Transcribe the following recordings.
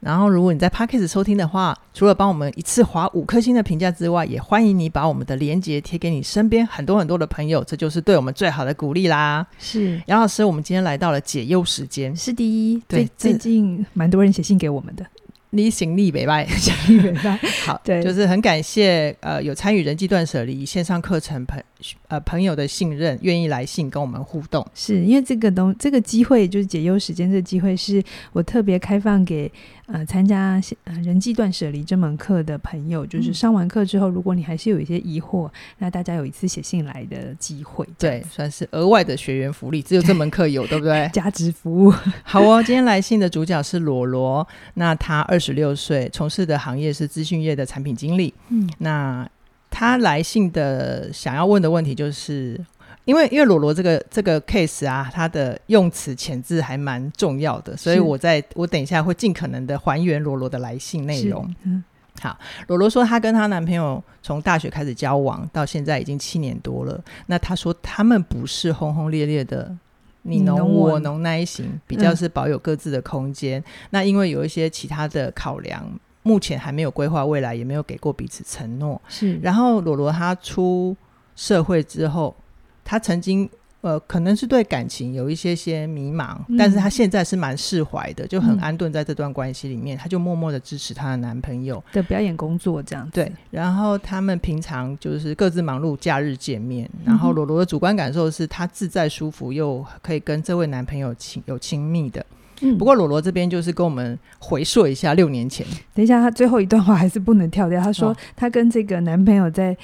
然后，如果你在 Podcast 收听的话，除了帮我们一次划五颗星的评价之外，也欢迎你把我们的链接贴给你身边很多很多的朋友，这就是对我们最好的鼓励啦。是杨老师，我们今天来到了解忧时间，是第一。对，最近蛮多人写信给我们的。你行李北拜，行李北拜，好，对，就是很感谢呃有参与人际断舍离线上课程朋呃朋友的信任，愿意来信跟我们互动，是因为这个东这个机会就是解忧时间，这个机会是我特别开放给呃参加呃人际断舍离这门课的朋友，就是上完课之后，如果你还是有一些疑惑，那大家有一次写信来的机会，对，算是额外的学员福利，只有这门课有，对不对？价值服务，好哦。今天来信的主角是罗罗，那他二十六岁，从事的行业是资讯业的产品经理。嗯，那他来信的想要问的问题，就是因为因为罗罗这个这个 case 啊，他的用词遣字还蛮重要的，所以我在我等一下会尽可能的还原罗罗的来信内容。嗯，好，罗罗说她跟她男朋友从大学开始交往到现在已经七年多了。那她说他们不是轰轰烈烈的。你侬我侬那一型，比较是保有各自的空间。嗯、那因为有一些其他的考量，目前还没有规划未来，也没有给过彼此承诺。是。然后罗罗他出社会之后，他曾经。呃，可能是对感情有一些些迷茫，嗯、但是她现在是蛮释怀的，就很安顿在这段关系里面，她、嗯、就默默的支持她的男朋友的表演工作这样子。对，然后他们平常就是各自忙碌，假日见面。然后罗罗的主观感受是，她自在舒服，又可以跟这位男朋友亲有亲密的。嗯，不过罗罗这边就是跟我们回溯一下六年前。等一下，她最后一段话还是不能跳掉。她说，她跟这个男朋友在。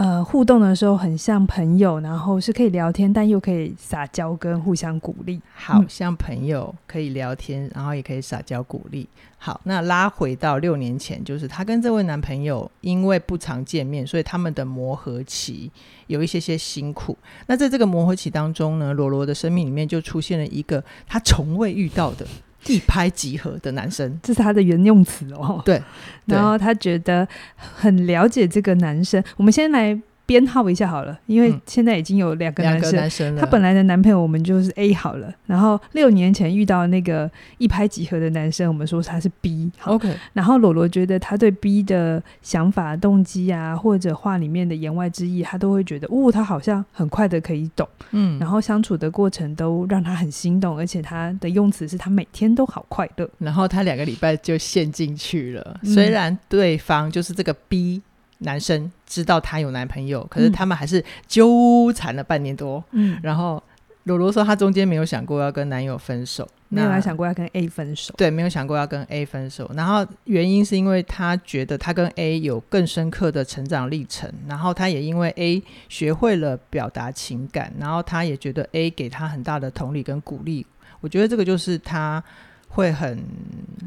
呃，互动的时候很像朋友，然后是可以聊天，但又可以撒娇跟互相鼓励。好、嗯、像朋友可以聊天，然后也可以撒娇鼓励。好，那拉回到六年前，就是她跟这位男朋友因为不常见面，所以他们的磨合期有一些些辛苦。那在这个磨合期当中呢，罗罗的生命里面就出现了一个她从未遇到的。一拍即合的男生，这是他的原用词哦。对，然后他觉得很了解这个男生。我们先来。编号一下好了，因为现在已经有两个男生，嗯、男生他本来的男朋友我们就是 A 好了，然后六年前遇到那个一拍即合的男生，我们说他是 B。OK，然后罗罗觉得他对 B 的想法、动机啊，或者话里面的言外之意，他都会觉得，哦，他好像很快的可以懂，嗯，然后相处的过程都让他很心动，而且他的用词是他每天都好快乐，然后他两个礼拜就陷进去了，嗯、虽然对方就是这个 B。男生知道她有男朋友，可是他们还是纠缠了半年多。嗯，然后罗罗说，她中间没有想过要跟男友分手，没有想过要跟 A 分手。对，没有想过要跟 A 分手。然后原因是因为她觉得她跟 A 有更深刻的成长历程，然后她也因为 A 学会了表达情感，然后她也觉得 A 给她很大的同理跟鼓励。我觉得这个就是她会很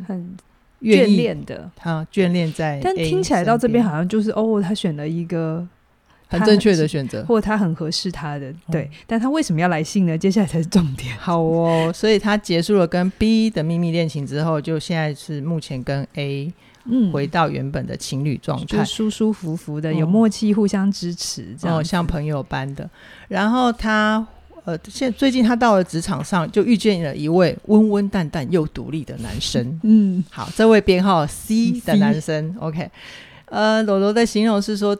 很。眷恋的，他眷恋在，但听起来到这边好像就是哦，他选了一个很正确的选择，或者他很合适他的，对。嗯、但他为什么要来信呢？接下来才是重点。好哦，所以他结束了跟 B 的秘密恋情之后，就现在是目前跟 A 嗯回到原本的情侣状态，就舒舒服服的，有默契，互相支持，这样、哦、像朋友般的。然后他。呃，现最近他到了职场上，就遇见了一位温温淡淡又独立的男生。嗯，好，这位编号 C 的男生 C，OK。呃，罗罗的形容是说，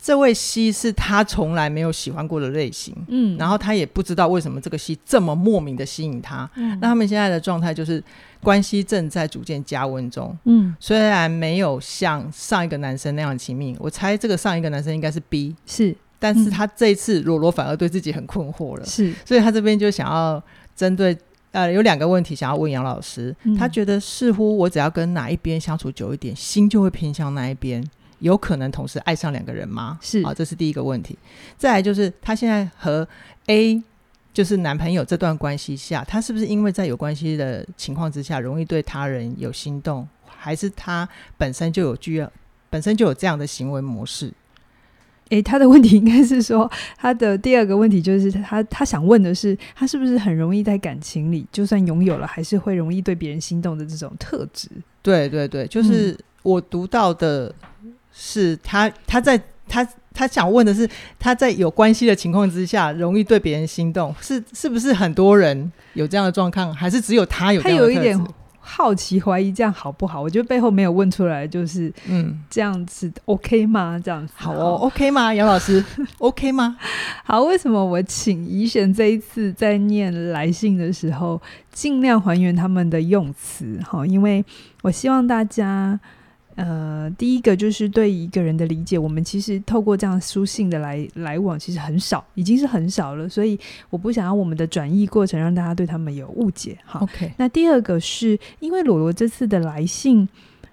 这位 C 是他从来没有喜欢过的类型。嗯，然后他也不知道为什么这个 C 这么莫名的吸引他。嗯，那他们现在的状态就是关系正在逐渐加温中。嗯，虽然没有像上一个男生那样亲密，我猜这个上一个男生应该是 B。是。但是他这一次罗罗反而对自己很困惑了，是，所以他这边就想要针对呃有两个问题想要问杨老师，嗯、他觉得似乎我只要跟哪一边相处久一点，心就会偏向那一边，有可能同时爱上两个人吗？是，啊，这是第一个问题。再来就是他现在和 A 就是男朋友这段关系下，他是不是因为在有关系的情况之下，容易对他人有心动，还是他本身就有具有本身就有这样的行为模式？诶，他的问题应该是说，他的第二个问题就是他他想问的是，他是不是很容易在感情里，就算拥有了，还是会容易对别人心动的这种特质？对对对，就是我读到的是他他在他他想问的是，他在有关系的情况之下，容易对别人心动，是是不是很多人有这样的状况，还是只有他有这样的特质？他有一点。好奇怀疑这样好不好？我觉得背后没有问出来，就是嗯，这样子 OK 吗？这样子好哦，OK 吗？杨老师 OK 吗？好，为什么我请怡璇这一次在念来信的时候，尽量还原他们的用词？哈，因为我希望大家。呃，第一个就是对一个人的理解，我们其实透过这样书信的来来往，其实很少，已经是很少了。所以我不想要我们的转译过程让大家对他们有误解。好，OK。那第二个是因为罗罗这次的来信，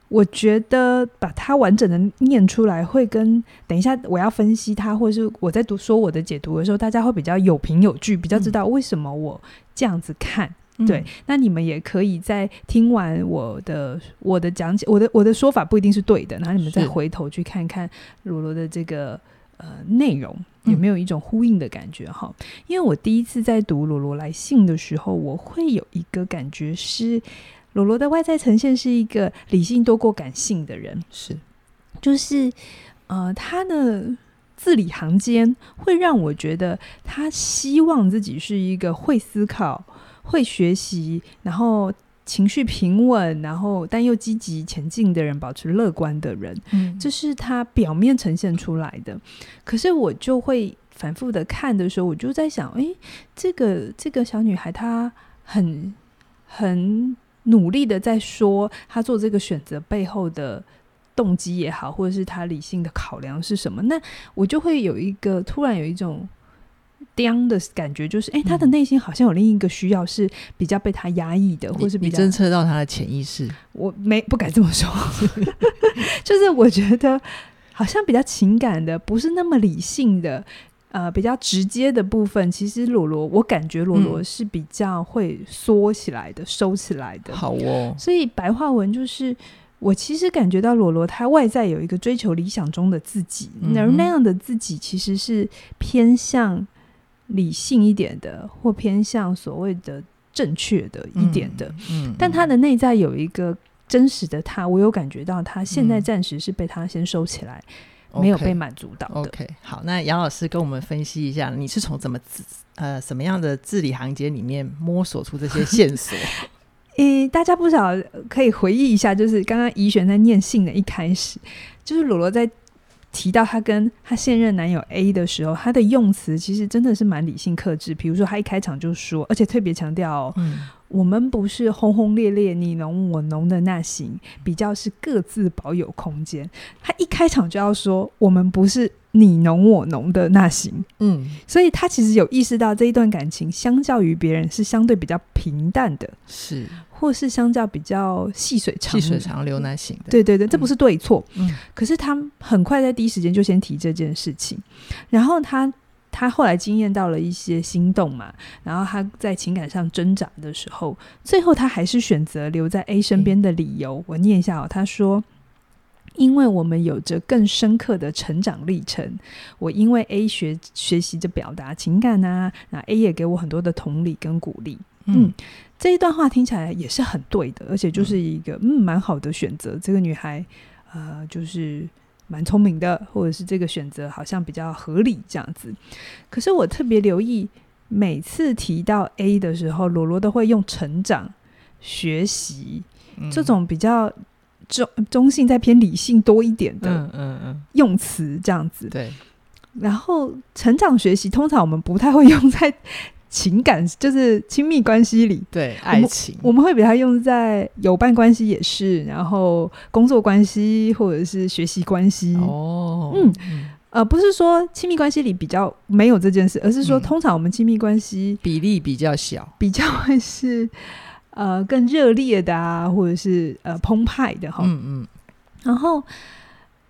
我觉得把它完整的念出来，会跟等一下我要分析它，或者是我在读说我的解读的时候，大家会比较有凭有据，比较知道为什么我这样子看。嗯对，那你们也可以在听完我的我的讲解，我的我的说法不一定是对的，然后你们再回头去看看罗罗的这个呃内容有没有一种呼应的感觉哈、嗯？因为我第一次在读罗罗来信的时候，我会有一个感觉是罗罗的外在呈现是一个理性多过感性的人，是，就是呃他的字里行间会让我觉得他希望自己是一个会思考。会学习，然后情绪平稳，然后但又积极前进的人，保持乐观的人，嗯，这是他表面呈现出来的。可是我就会反复的看的时候，我就在想，诶，这个这个小女孩她很很努力的在说她做这个选择背后的动机也好，或者是她理性的考量是什么？那我就会有一个突然有一种。这的感觉就是，哎、欸，他的内心好像有另一个需要是比较被他压抑的，或是比较侦测到他的潜意识。我没不敢这么说，就是我觉得好像比较情感的，不是那么理性的，呃，比较直接的部分。其实罗罗，我感觉罗罗是比较会缩起来的、嗯，收起来的。好哦，所以白话文就是，我其实感觉到罗罗他外在有一个追求理想中的自己，而、嗯、那样的自己其实是偏向。理性一点的，或偏向所谓的正确的一点的，嗯，嗯，但他的内在有一个真实的他，我有感觉到他现在暂时是被他先收起来，嗯、没有被满足到的。Okay, OK，好，那杨老师跟我们分析一下，你是从怎么字呃什么样的字里行间里面摸索出这些线索？诶、欸，大家不少可以回忆一下，就是刚刚怡璇在念信的一开始，就是罗罗在。提到她跟她现任男友 A 的时候，她的用词其实真的是蛮理性克制。比如说，她一开场就说，而且特别强调，我们不是轰轰烈烈你侬我侬的那型，比较是各自保有空间。他一开场就要说，我们不是你侬我侬的那型。嗯，所以他其实有意识到这一段感情，相较于别人是相对比较平淡的。是。或是相较比较细水长细水长流那型的，对对对，这不是对错。嗯，可是他很快在第一时间就先提这件事情，然后他他后来经验到了一些心动嘛，然后他在情感上挣扎的时候，最后他还是选择留在 A 身边的理由，我念一下哦，他说：“因为我们有着更深刻的成长历程，我因为 A 学学习着表达情感啊，那 A 也给我很多的同理跟鼓励。”嗯。这一段话听起来也是很对的，而且就是一个嗯蛮好的选择。这个女孩呃就是蛮聪明的，或者是这个选择好像比较合理这样子。可是我特别留意，每次提到 A 的时候，罗罗都会用成长、学习这种比较中中性、再偏理性多一点的用词这样子。对，然后成长学习通常我们不太会用在。情感就是亲密关系里，对爱情，我们会把它用在友伴关系也是，然后工作关系或者是学习关系。哦，嗯，呃，不是说亲密关系里比较没有这件事，而是说通常我们亲密关系比例比较小，比较会是呃更热烈的啊，或者是呃澎湃的哈。嗯嗯，然后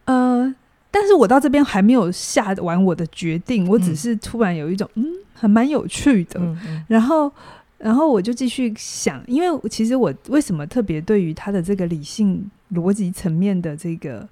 呃，但是我到这边还没有下完我的决定，我只是突然有一种嗯。还蛮有趣的，然后，然后我就继续想，因为其实我为什么特别对于他的这个理性逻辑层面的这个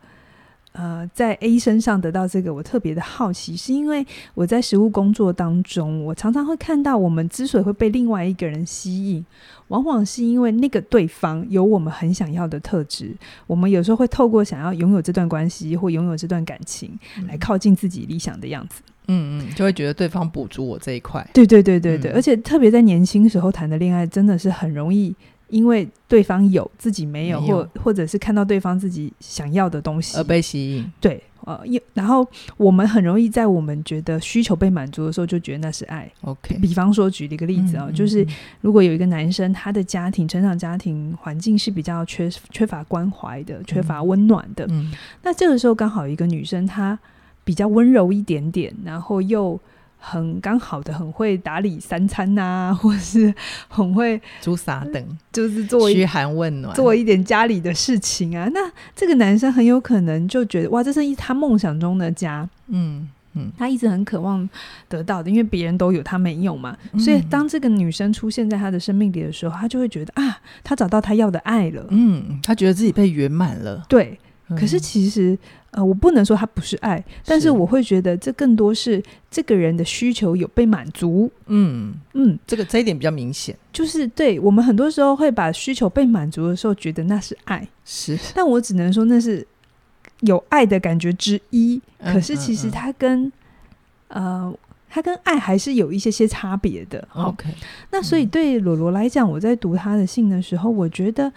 呃，在 A 身上得到这个，我特别的好奇，是因为我在实务工作当中，我常常会看到，我们之所以会被另外一个人吸引，往往是因为那个对方有我们很想要的特质。我们有时候会透过想要拥有这段关系或拥有这段感情，来靠近自己理想的样子。嗯嗯，就会觉得对方补足我这一块。对对对对对，嗯、而且特别在年轻时候谈的恋爱，真的是很容易。因为对方有自己没有，没有。或或者是看到对方自己想要的东西。而被吸引，对，呃，然后我们很容易在我们觉得需求被满足的时候，就觉得那是爱。OK，比方说举了一个例子啊、哦，嗯、就是如果有一个男生，他的家庭成长家庭环境是比较缺缺乏关怀的，缺乏温暖的，嗯，那这个时候刚好有一个女生，她比较温柔一点点，然后又。很刚好的，很会打理三餐呐、啊，或是 很会煮啥等，就是做嘘寒问暖，做一点家里的事情啊。那这个男生很有可能就觉得，哇，这是一他梦想中的家，嗯嗯，他一直很渴望得到的，因为别人都有，他没有嘛。嗯、所以当这个女生出现在他的生命里的时候，他就会觉得啊，他找到他要的爱了，嗯，他觉得自己被圆满了，对。可是其实，呃，我不能说他不是爱，但是我会觉得这更多是这个人的需求有被满足。嗯嗯，这个这一点比较明显，就是对我们很多时候会把需求被满足的时候，觉得那是爱，是。但我只能说那是有爱的感觉之一。可是其实他跟、呃，他跟爱还是有一些些差别的。OK，那所以对罗罗来讲，我在读他的信的时候，我觉得。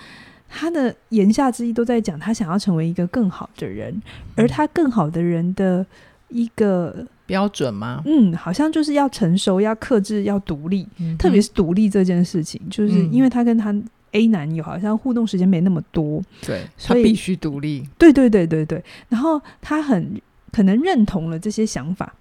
他的言下之意都在讲，他想要成为一个更好的人，而他更好的人的一个标准吗？嗯，好像就是要成熟、要克制、要独立，嗯、特别是独立这件事情，就是因为他跟他 A 男友好像互动时间没那么多，对，所以他必须独立。对对对对对，然后他很可能认同了这些想法，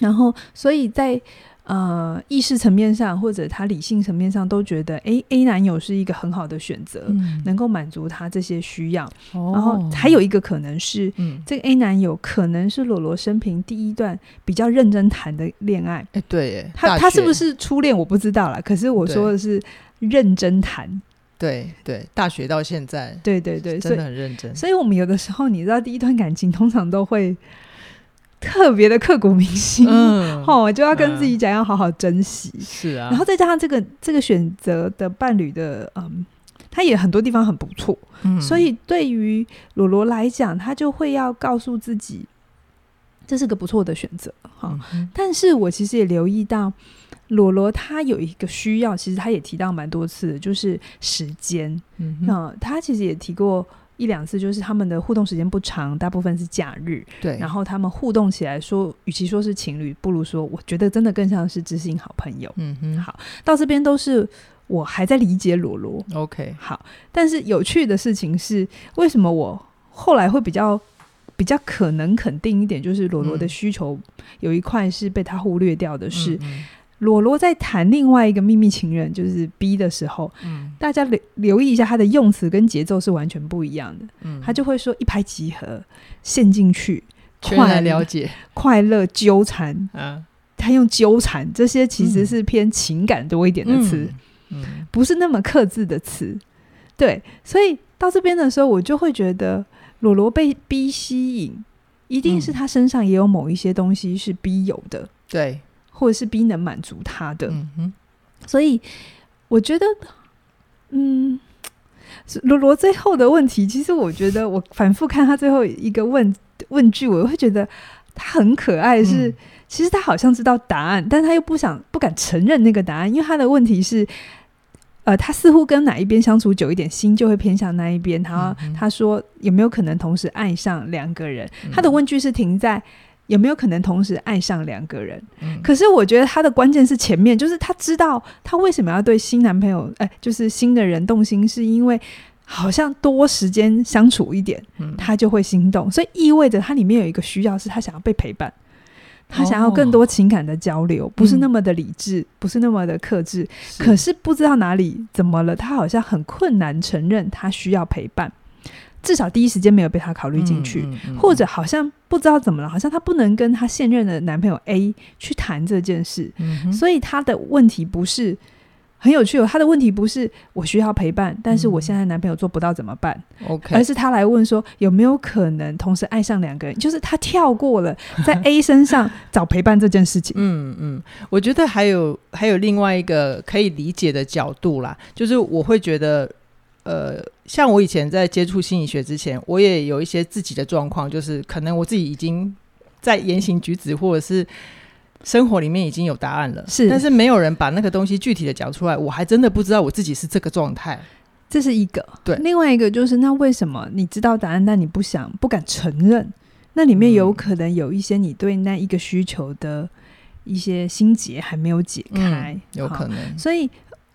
然后所以在。呃，意识层面上或者他理性层面上都觉得，哎，A 男友是一个很好的选择，嗯、能够满足他这些需要。哦、然后还有一个可能是，嗯、这个 A 男友可能是裸罗生平第一段比较认真谈的恋爱。哎，对，他他是不是初恋我不知道啦，可是我说的是认真谈。对对，大学到现在，对对对，真的很认真。所以我们有的时候，你知道，第一段感情通常都会。特别的刻骨铭心，嗯，哦，就要跟自己讲，要好好珍惜，嗯、是啊。然后再加上这个这个选择的伴侣的，嗯，他也很多地方很不错，嗯，所以对于罗罗来讲，他就会要告诉自己，这是个不错的选择，哈、嗯。但是我其实也留意到，罗罗他有一个需要，其实他也提到蛮多次的，就是时间，嗯哼，那他其实也提过。一两次，就是他们的互动时间不长，大部分是假日。对，然后他们互动起来说，与其说是情侣，不如说，我觉得真的更像是知心好朋友。嗯哼，好，到这边都是我还在理解罗罗。OK，好，但是有趣的事情是，为什么我后来会比较比较可能肯定一点，就是罗罗的需求有一块是被他忽略掉的是。嗯嗯罗罗在谈另外一个秘密情人，就是 B 的时候，嗯，大家留留意一下他的用词跟节奏是完全不一样的，嗯，他就会说一拍即合，陷进去，快了解，快乐纠缠，嗯，他用纠缠这些其实是偏情感多一点的词，嗯，嗯，不是那么克制的词，对，所以到这边的时候，我就会觉得罗罗被 B 吸引，一定是他身上也有某一些东西是 B 有的，对。或者是 B 能满足他的，嗯、所以我觉得，嗯，罗罗最后的问题，其实我觉得我反复看他最后一个问问句，我会觉得他很可爱是。是、嗯、其实他好像知道答案，但他又不想不敢承认那个答案，因为他的问题是，呃，他似乎跟哪一边相处久一点，心就会偏向那一边。他、他说有没有可能同时爱上两个人？嗯、他的问句是停在。有没有可能同时爱上两个人？嗯、可是我觉得他的关键是前面，就是他知道他为什么要对新男朋友，哎，就是新的人动心，是因为好像多时间相处一点，嗯、他就会心动。所以意味着他里面有一个需要，是他想要被陪伴，他想要更多情感的交流，哦、不是那么的理智，嗯、不是那么的克制。是可是不知道哪里怎么了，他好像很困难承认他需要陪伴。至少第一时间没有被他考虑进去，嗯嗯嗯、或者好像不知道怎么了，好像他不能跟他现任的男朋友 A 去谈这件事，嗯、所以他的问题不是很有趣哦。他的问题不是我需要陪伴，但是我现在男朋友做不到怎么办？OK，而是他来问说有没有可能同时爱上两个人？就是他跳过了在 A 身上找陪伴这件事情。嗯嗯，我觉得还有还有另外一个可以理解的角度啦，就是我会觉得，呃，像我以前在接触心理学之前，我也有一些自己的状况，就是可能我自己已经在言行举止或者是。生活里面已经有答案了，是，但是没有人把那个东西具体的讲出来，我还真的不知道我自己是这个状态。这是一个，对。另外一个就是，那为什么你知道答案，但你不想、不敢承认？那里面有可能有一些你对那一个需求的一些心结还没有解开，嗯、有可能。所以。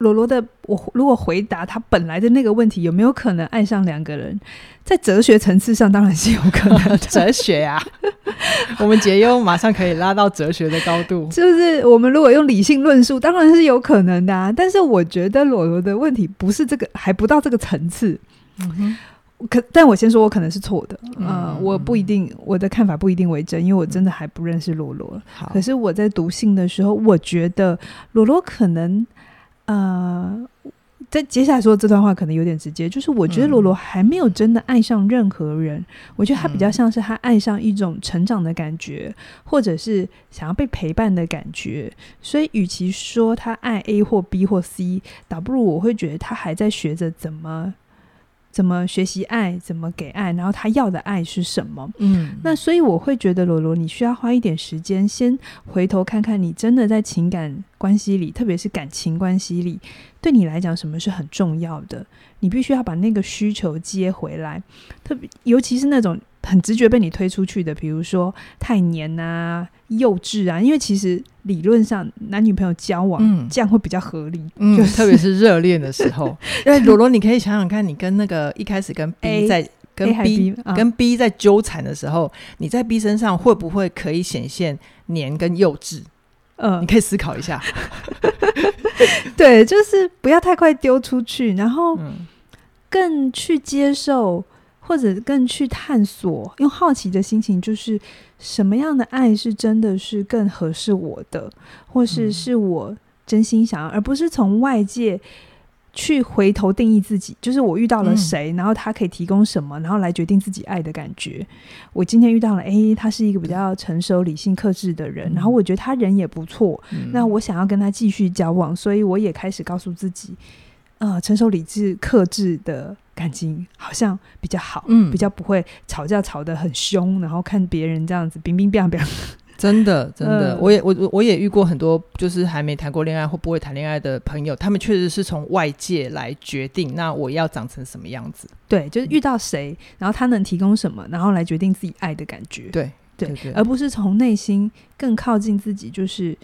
罗罗的我如果回答他本来的那个问题，有没有可能爱上两个人？在哲学层次上，当然是有可能。哲学呀、啊，我们解忧马上可以拉到哲学的高度。就是我们如果用理性论述，当然是有可能的、啊。但是我觉得罗罗的问题不是这个，还不到这个层次。嗯，可但我先说，我可能是错的。嗯、呃，我不一定，我的看法不一定为真，因为我真的还不认识罗罗。好，可是我在读信的时候，我觉得罗罗可能。呃，在接下来说这段话可能有点直接，就是我觉得罗罗还没有真的爱上任何人，嗯、我觉得他比较像是他爱上一种成长的感觉，嗯、或者是想要被陪伴的感觉。所以，与其说他爱 A 或 B 或 C，倒不如我会觉得他还在学着怎么。怎么学习爱，怎么给爱，然后他要的爱是什么？嗯，那所以我会觉得罗罗，你需要花一点时间，先回头看看你真的在情感关系里，特别是感情关系里，对你来讲什么是很重要的？你必须要把那个需求接回来，特别尤其是那种。很直觉被你推出去的，比如说太黏啊、幼稚啊，因为其实理论上男女朋友交往，嗯，这样会比较合理，嗯，就是、特别是热恋的时候。因为罗罗，你可以想想看，你跟那个一开始跟 B 在跟 B, B、啊、跟 B 在纠缠的时候，你在 B 身上会不会可以显现黏跟幼稚？嗯，你可以思考一下。对，就是不要太快丢出去，然后更去接受。或者更去探索，用好奇的心情，就是什么样的爱是真的是更合适我的，或是是我真心想要，而不是从外界去回头定义自己。就是我遇到了谁，然后他可以提供什么，然后来决定自己爱的感觉。我今天遇到了 A，他是一个比较成熟、理性、克制的人，然后我觉得他人也不错，那我想要跟他继续交往，所以我也开始告诉自己，呃，成熟、理智、克制的。感情好像比较好，嗯，比较不会吵架吵得很凶，然后看别人这样子冰冰冰冰，真 的真的，呃、我也我我也遇过很多就是还没谈过恋爱或不会谈恋爱的朋友，他们确实是从外界来决定，那我要长成什么样子？对，就是遇到谁，然后他能提供什么，然后来决定自己爱的感觉。对对，对，对，而不是从内心更靠近自己，就是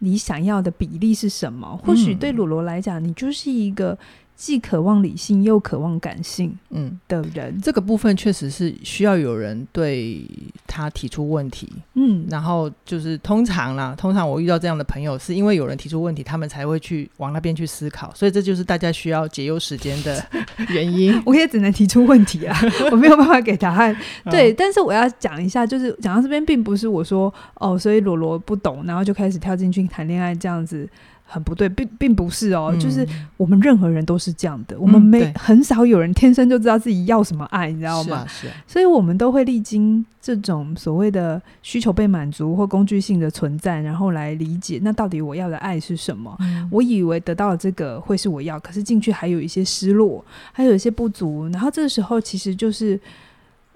你想要的比例是什么？或许对鲁罗来讲，你就是一个。既渴望理性又渴望感性，嗯的人，嗯，这个部分确实是需要有人对他提出问题，嗯，然后就是通常啦，通常我遇到这样的朋友，是因为有人提出问题，他们才会去往那边去思考，所以这就是大家需要节忧时间的 原因。我也只能提出问题啊，我没有办法给答案。对，但是我要讲一下，就是讲到这边，并不是我说哦，所以罗罗不懂，然后就开始跳进去谈恋爱这样子。很不对，并并不是哦，嗯、就是我们任何人都是这样的，嗯、我们没很少有人天生就知道自己要什么爱，你知道吗？是啊，是啊。所以我们都会历经这种所谓的需求被满足或工具性的存在，然后来理解那到底我要的爱是什么。嗯、我以为得到了这个会是我要，可是进去还有一些失落，还有一些不足，然后这个时候其实就是。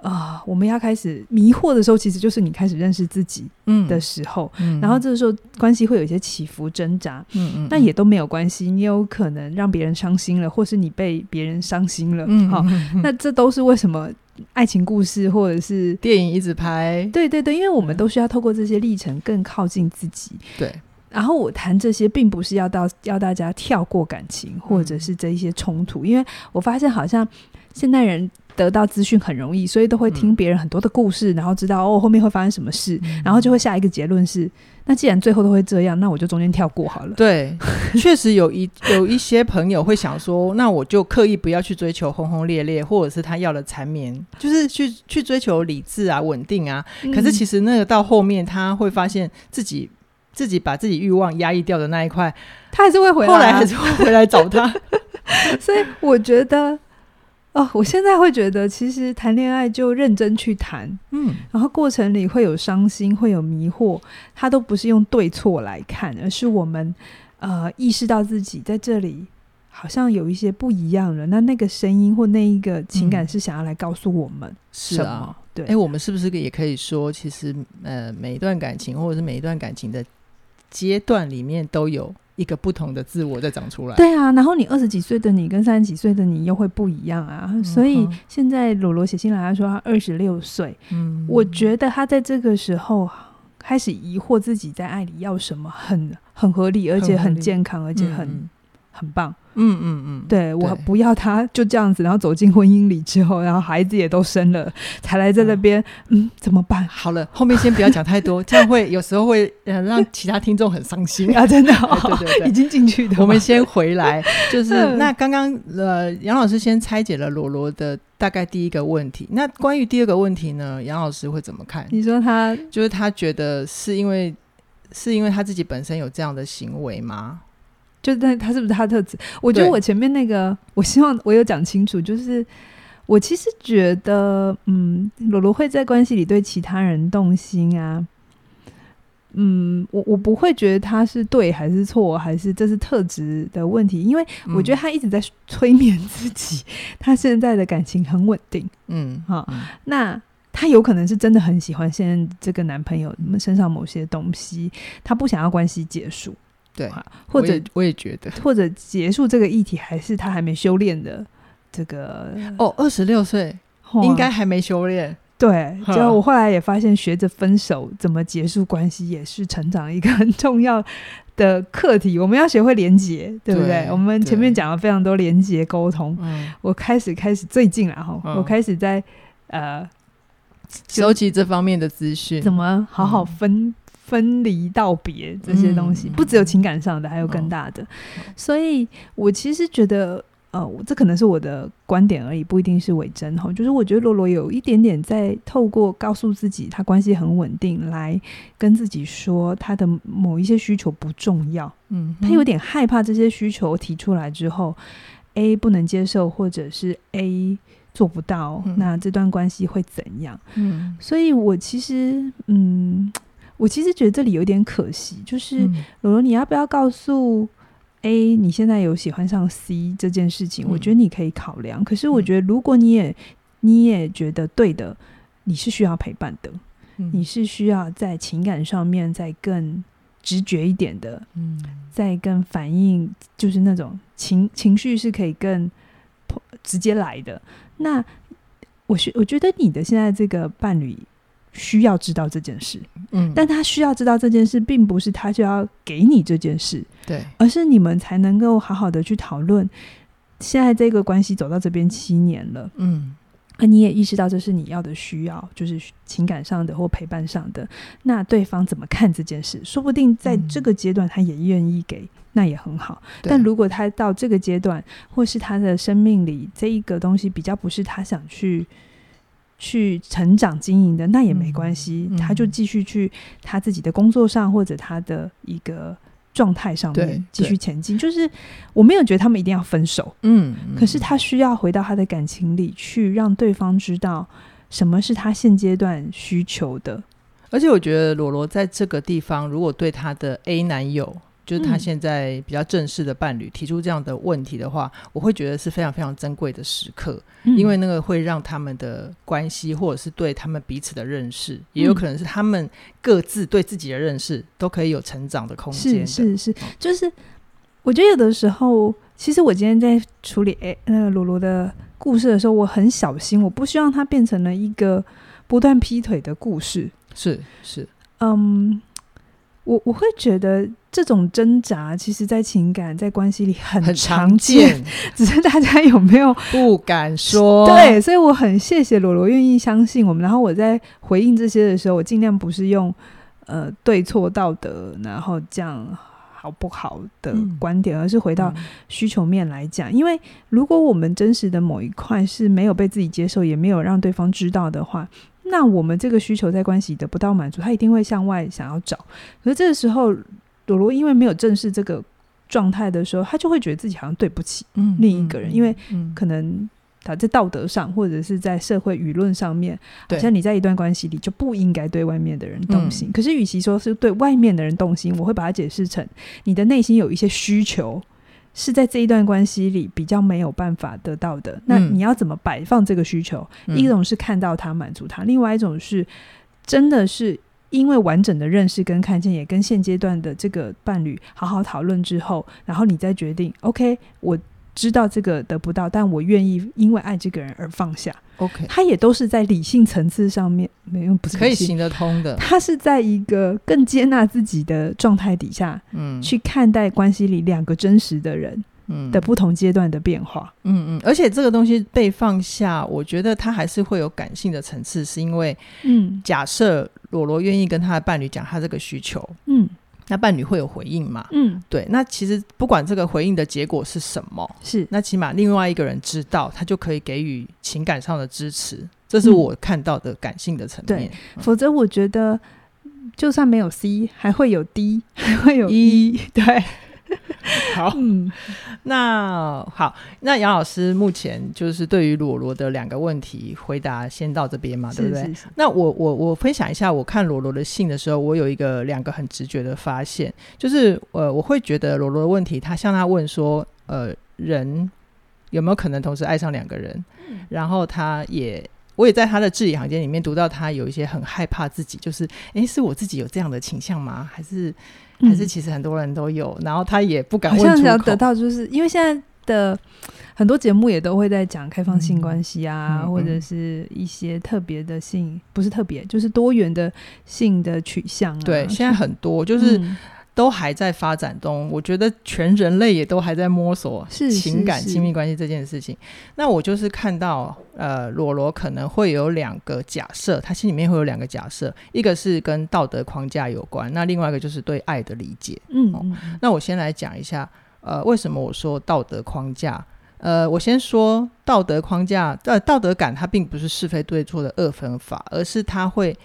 啊、呃，我们要开始迷惑的时候，其实就是你开始认识自己的时候。嗯，然后这个时候关系会有一些起伏挣扎。嗯嗯，但也都没有关系，你有可能让别人伤心了，或是你被别人伤心了。嗯，好，那这都是为什么爱情故事或者是电影一直拍。对对对，因为我们都需要透过这些历程更靠近自己。对。然后我谈这些，并不是要到要大家跳过感情，或者是这一些冲突，因为我发现好像现代人。得到资讯很容易，所以都会听别人很多的故事，嗯、然后知道哦后面会发生什么事，嗯、然后就会下一个结论是：那既然最后都会这样，那我就中间跳过好了。对，确实有一有一些朋友会想说，那我就刻意不要去追求轰轰烈烈，或者是他要的缠绵，就是去去追求理智啊、稳定啊。嗯、可是其实那个到后面，他会发现自己自己把自己欲望压抑掉的那一块，他还是会回来，啊，后来还是会回来找他。所以我觉得，哦，我现在会觉得，其实谈恋爱就认真去谈，嗯，然后过程里会有伤心，会有迷惑，它都不是用对错来看，而是我们呃意识到自己在这里。好像有一些不一样了，那那个声音或那一个情感是想要来告诉我们是啊，对。哎、欸，我们是不是也可以说，其实呃，每一段感情或者是每一段感情的阶段里面，都有一个不同的自我在长出来。对啊，然后你二十几岁的你跟三十几岁的你又会不一样啊。嗯、所以现在罗罗写信来，他说他二十六岁，嗯，我觉得他在这个时候开始疑惑自己在爱里要什么，很很合理，而且很健康，而且很、嗯、很棒。嗯嗯嗯，对，我不要他就这样子，然后走进婚姻里之后，然后孩子也都生了，才来在那边，嗯，嗯，怎么办？好了，后面先不要讲太多，这样会有时候会呃让其他听众很伤心 啊，真的，哦，对对对，已经进去的。我们先回来，就是 那刚刚呃杨老师先拆解了罗罗的大概第一个问题，那关于第二个问题呢，杨老师会怎么看？你说他就是他觉得是因为是因为他自己本身有这样的行为吗？就他他是不是他的特质？我觉得我前面那个，我希望我有讲清楚。就是我其实觉得，嗯，罗罗会在关系里对其他人动心啊，嗯，我我不会觉得他是对还是错，还是这是特质的问题，因为我觉得他一直在催眠自己，嗯、他现在的感情很稳定，嗯，好，嗯、那他有可能是真的很喜欢现在这个男朋友身上某些东西，他不想要关系结束。对，或者我，我也觉得，或者结束这个议题，还是他还没修炼的这个哦，二十六岁应该还没修炼。对，就我后来也发现，学着分手怎么结束关系，也是成长一个很重要的课题。我们要学会连结，对不对？对，我们前面讲了非常多连结沟通。嗯，我开始开始最近了哈，嗯、我开始在呃收集这方面的资讯，怎么好好分。嗯分离道别这些东西，不只有情感上的，还有更大的。所以我其实觉得，呃，这可能是我的观点而已，不一定是伪真哈。就是我觉得罗罗有一点点在透过告诉自己他关系很稳定，来跟自己说他的某一些需求不重要。嗯，他有点害怕这些需求提出来之后，A 不能接受，或者是 A 做不到，那这段关系会怎样？嗯，所以我其实，嗯。我其实觉得这里有点可惜，就是罗罗，你要不要告诉 A 你现在有喜欢上 C 这件事情？嗯、我觉得你可以考量。可是我觉得，如果你也你也觉得对的，你是需要陪伴的，嗯、你是需要在情感上面再更直觉一点的，嗯，再更反应，就是那种情情绪是可以更直接来的。那我是我觉得你的现在这个伴侣。需要知道这件事，嗯，但他需要知道这件事，并不是他就要给你这件事，对，而是你们才能够好好的去讨论。现在这个关系走到这边七年了，嗯，那你也意识到这是你要的需要，就是情感上的或陪伴上的。那对方怎么看这件事？说不定在这个阶段他也愿意给，那也很好。但如果他到这个阶段，或是他的生命里这一个东西比较不是他想去。去成长经营的那也没关系，他就继续去他自己的工作上或者他的一个状态上面继续前进。就是我没有觉得他们一定要分手，嗯，嗯，可是他需要回到他的感情里去，让对方知道什么是他现阶段需求的。而且我觉得罗罗在这个地方，如果对他的 A 男友。就是他现在比较正式的伴侣提出这样的问题的话，嗯、我会觉得是非常非常珍贵的时刻，嗯、因为那个会让他们的关系，或者是对他们彼此的认识，嗯、也有可能是他们各自对自己的认识，都可以有成长的空间。是是是，就是我觉得有的时候，其实我今天在处理诶那个罗罗的故事的时候，我很小心，我不希望它变成了一个不断劈腿的故事。是是，嗯。我我会觉得这种挣扎，其实，在情感在关系里很常见，常见只是大家有没有不敢说？对，所以我很谢谢罗罗愿意相信我们。然后我在回应这些的时候，我尽量不是用呃对错道德，然后这样好不好的观点，嗯、而是回到需求面来讲。嗯、因为如果我们真实的某一块是没有被自己接受，也没有让对方知道的话，那我们这个需求在关系得不到满足，他一定会向外想要找。可是这个时候，朵罗因为没有正视这个状态的时候，他就会觉得自己好像对不起另一个人，嗯嗯、因为可能他在道德上或者是在社会舆论上面，好像你在一段关系里就不应该对外面的人动心。嗯、可是与其说是对外面的人动心，我会把它解释成你的内心有一些需求。是在这一段关系里比较没有办法得到的，那你要怎么摆放这个需求？嗯、一种是看到他满足他，另外一种是真的是因为完整的认识跟看见，也跟现阶段的这个伴侣好好讨论之后，然后你再决定。OK，我。知道这个得不到，但我愿意因为爱这个人而放下。OK，他也都是在理性层次上面没有不是可以行得通的。他是在一个更接纳自己的状态底下，嗯，去看待关系里两个真实的人，嗯的不同阶段的变化。嗯嗯，而且这个东西被放下，我觉得他还是会有感性的层次，是因为，嗯，假设罗罗愿意跟他的伴侣讲他这个需求，嗯。那伴侣会有回应嘛？嗯，对。那其实不管这个回应的结果是什么，是那起码另外一个人知道，他就可以给予情感上的支持。这是我看到的感性的层面。嗯对嗯、否则我觉得就算没有 C，还会有 D，还会有 E。E 对。好，嗯，那好，那杨老师目前就是对于裸罗的两个问题回答先到这边嘛，对不对？是是是。那我我我分享一下，我看裸罗的信的时候，我有一个两个很直觉的发现，就是呃，我会觉得裸罗的问题，他向他问说，呃，人有没有可能同时爱上两个人？嗯、然后他也，我也在他的字里行间里面读到他有一些很害怕自己，就是，哎，是我自己有这样的倾向吗？还是？还是其实很多人都有，然后他也不敢问出口。好像想得到，就是因为现在的很多节目也都会在讲开放性关系啊，嗯、或者是一些特别的性，不是特别，就是多元的性的取向啊。对，现在很多就是。嗯都还在发展中，我觉得全人类也都还在摸索情感亲密关系这件事情。那我就是看到，呃，罗罗可能会有两个假设，他心里面会有两个假设，一个是跟道德框架有关，那另外一个就是对爱的理解。嗯，嗯，嗯，那我先来讲一下，呃，为什么我说道德框架？呃，我先说道德框架，呃，道德感它并不是是非对错的二分法，而是它会。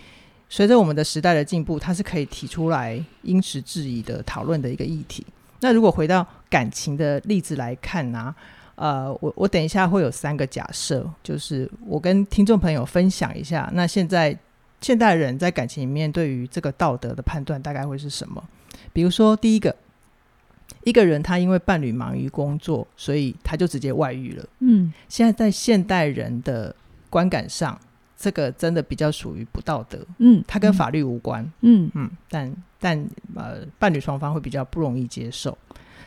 随着我们的时代的进步，它是可以提出来因时制宜的讨论的一个议题。那如果回到感情的例子来看呢、啊？呃，我我等一下会有三个假设，就是我跟听众朋友分享一下。那现在现代人在感情里面对于这个道德的判断大概会是什么？比如说，第一个，一个人他因为伴侣忙于工作，所以他就直接外遇了。嗯，现在在现代人的观感上。这个真的比较属于不道德，嗯，它跟法律无关，嗯。嗯，但但呃，伴侣双方会比较不容易接受。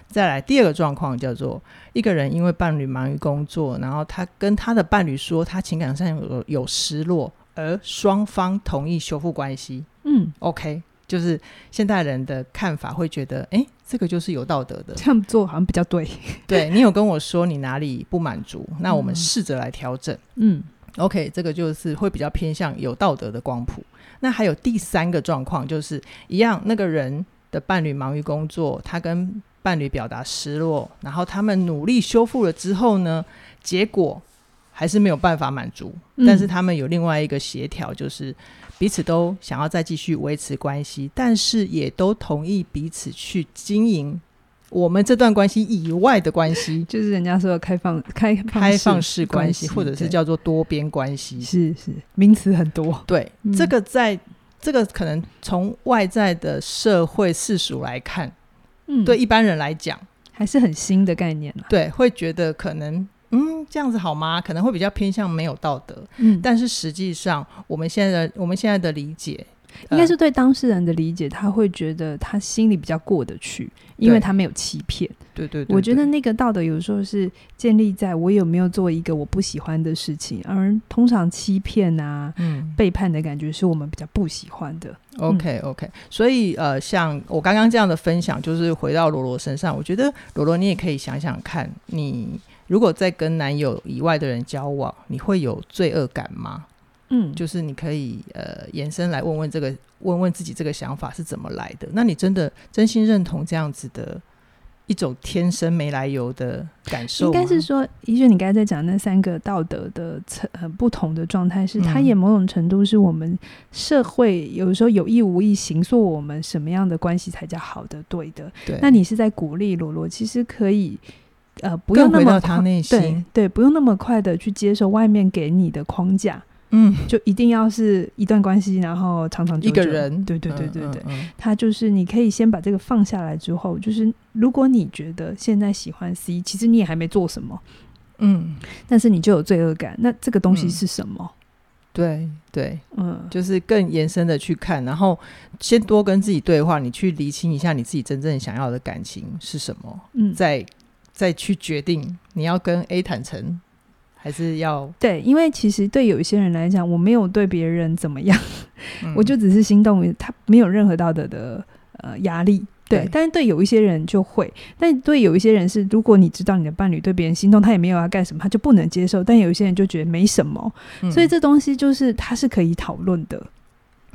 再来第二个状况叫做一个人因为伴侣忙于工作，然后他跟他的伴侣说他情感上有有失落，而双方同意修复关系，嗯，OK，就是现代人的看法会觉得，哎，这个就是有道德的，这样做好像比较对。对，你有跟我说你哪里不满足，那我们试着来调整，嗯。嗯 OK，这个就是会比较偏向有道德的光谱。那还有第三个状况，就是一样，那个人的伴侣忙于工作，他跟伴侣表达失落，然后他们努力修复了之后呢，结果还是没有办法满足。嗯、但是他们有另外一个协调，就是彼此都想要再继续维持关系，但是也都同意彼此去经营。我们这段关系以外的关系，就是人家说的开放、开开放式关系，或者是叫做多边关系。是是，名词很多。对，嗯、这个在这个可能从外在的社会世俗来看，嗯，对一般人来讲还是很新的概念。对，会觉得可能嗯这样子好吗？可能会比较偏向没有道德。嗯，但是实际上我们现在的我们现在的理解。应该是对当事人的理解，他会觉得他心里比较过得去，因为他没有欺骗。对对对，我觉得那个道德有时候是建立在我有没有做一个我不喜欢的事情，而通常欺骗啊、嗯、背叛的感觉是我们比较不喜欢的。OK OK，所以呃，像我刚刚这样的分享，就是回到罗罗身上，我觉得罗罗你也可以想想看，你如果在跟男友以外的人交往，你会有罪恶感吗？嗯，就是你可以呃延伸来问问这个，问问自己这个想法是怎么来的？那你真的真心认同这样子的一种天生没来由的感受。应该是说，怡萱，你刚才在讲那三个道德的层很不同的状态，是它也某种程度是我们社会有时候有意无意形塑我们什么样的关系才叫好的、对的。对，那你是在鼓励罗罗，其实可以呃不用那么他内心对对，不用那么快的去接受外面给你的框架。嗯，就一定要是一段关系，然后长长久久。一个人，对对对对对，嗯嗯嗯、他就是你可以先把这个放下来之后，就是如果你觉得现在喜欢 C，其实你也还没做什么，嗯，但是你就有罪恶感，那这个东西是什么？嗯、对对，嗯，就是更延伸的去看，然后先多跟自己对话，你去厘清一下你自己真正想要的感情是什么，嗯，再再去决定你要跟 A 坦诚。还是要对，因为其实对有一些人来讲，我没有对别人怎么样，嗯、我就只是心动，他没有任何道德的呃压力。对，但是对有一些人就会，但对有一些人是，如果你知道你的伴侣对别人心动，他也没有要干什么，他就不能接受。但有一些人就觉得没什么，嗯、所以这东西就是他是可以讨论的。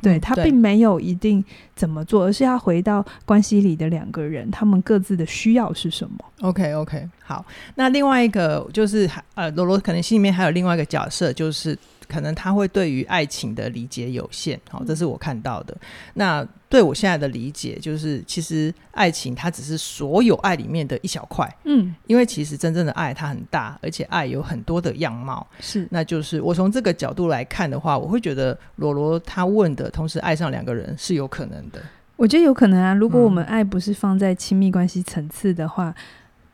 对，他并没有一定怎么做，而是要回到关系里的两个人，他们各自的需要是什么？OK OK，好。那另外一个就是，呃，罗罗可能心里面还有另外一个角色，就是。可能他会对于爱情的理解有限，好，这是我看到的。那对我现在的理解就是，其实爱情它只是所有爱里面的一小块，嗯，因为其实真正的爱它很大，而且爱有很多的样貌，是。那就是我从这个角度来看的话，我会觉得罗罗他问的同时爱上两个人是有可能的。我觉得有可能啊，如果我们爱不是放在亲密关系层次的话，嗯，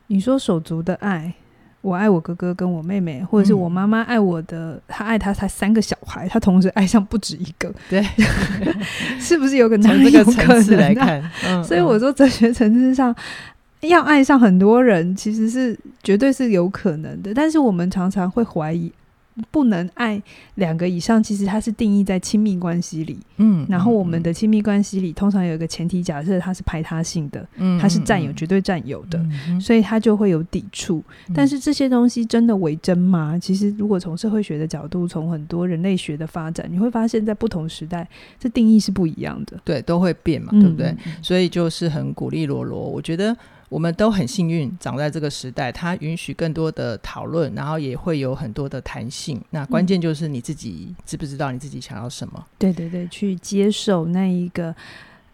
你说手足的爱。我爱我哥哥跟我妹妹，或者是我妈妈爱我的，她、嗯、爱她才三个小孩，她同时爱上不止一个，对，是不是有个男从这个层次来看？嗯、所以我说哲学层次上、嗯、要爱上很多人，其实是绝对是有可能的，但是我们常常会怀疑。不能爱两个以上，其实它是定义在亲密关系里。嗯，然后我们的亲密关系里，通常有一个前提假设，它是排他性的，嗯，它是占有、嗯、绝对占有的，嗯、所以它就会有抵触。嗯、但是这些东西真的为真吗？其实，如果从社会学的角度，从很多人类学的发展，你会发现在不同时代，这定义是不一样的。对，都会变嘛，对不对？嗯、所以就是很鼓励罗罗，我觉得。我们都很幸运长在这个时代，它允许更多的讨论，然后也会有很多的弹性。那关键就是你自己知不知道你自己想要什么？嗯、对对对，去接受那一个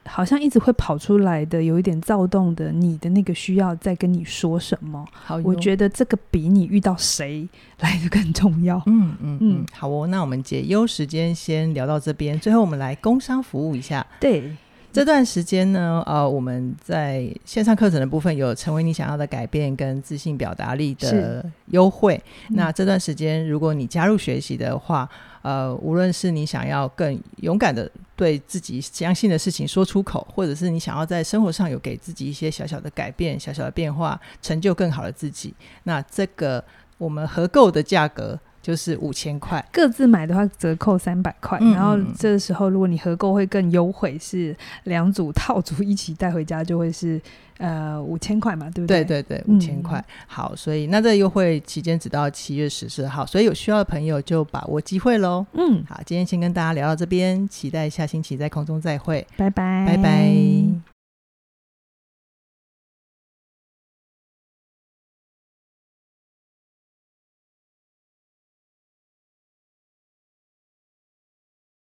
好像一直会跑出来的、有一点躁动的你的那个需要，在跟你说什么？好，我觉得这个比你遇到谁来的更重要。嗯嗯嗯，好哦，那我们解忧时间先聊到这边，最后我们来工商服务一下。对。这段时间呢，呃，我们在线上课程的部分有成为你想要的改变跟自信表达力的优惠。嗯、那这段时间，如果你加入学习的话，呃，无论是你想要更勇敢的对自己相信的事情说出口，或者是你想要在生活上有给自己一些小小的改变、小小的变化，成就更好的自己，那这个我们合购的价格。就是五千块，各自买的话折扣三百块，嗯、然后这时候如果你合购会更优惠，是两组套组一起带回家就会是呃五千块嘛，对不对？对对对，五千块。嗯、好，所以那这优惠期间只到七月十四号，所以有需要的朋友就把握机会喽。嗯，好，今天先跟大家聊到这边，期待下星期在空中再会，拜拜，拜拜。